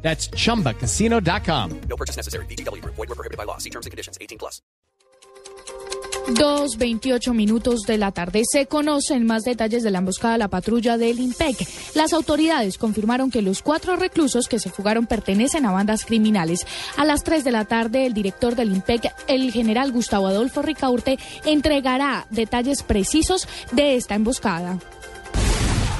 That's chumbacasino.com. No purchase necessary. BGW. Void were prohibited by law. See terms and conditions. 18 plus. 2.28 minutos de la tarde. Se conocen más detalles de la emboscada a la patrulla del IMPEC. Las autoridades confirmaron que los cuatro reclusos que se fugaron pertenecen a bandas criminales. A las 3 de la tarde, el director del IMPEC, el general Gustavo Adolfo Ricaurte, entregará detalles precisos de esta emboscada.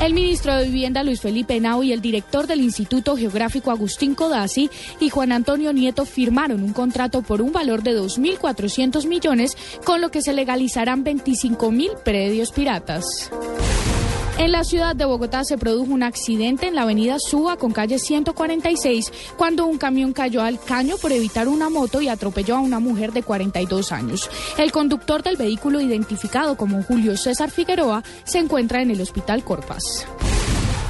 El ministro de Vivienda Luis Felipe Henao y el director del Instituto Geográfico Agustín Codazzi y Juan Antonio Nieto firmaron un contrato por un valor de 2.400 millones, con lo que se legalizarán 25.000 predios piratas. En la ciudad de Bogotá se produjo un accidente en la avenida Suba con calle 146 cuando un camión cayó al caño por evitar una moto y atropelló a una mujer de 42 años. El conductor del vehículo identificado como Julio César Figueroa se encuentra en el hospital Corpas.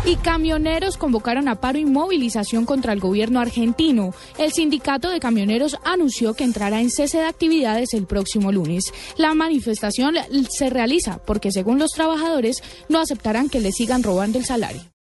Y camioneros convocaron a paro y movilización contra el gobierno argentino. El sindicato de camioneros anunció que entrará en cese de actividades el próximo lunes. La manifestación se realiza porque, según los trabajadores, no aceptarán que le sigan robando el salario.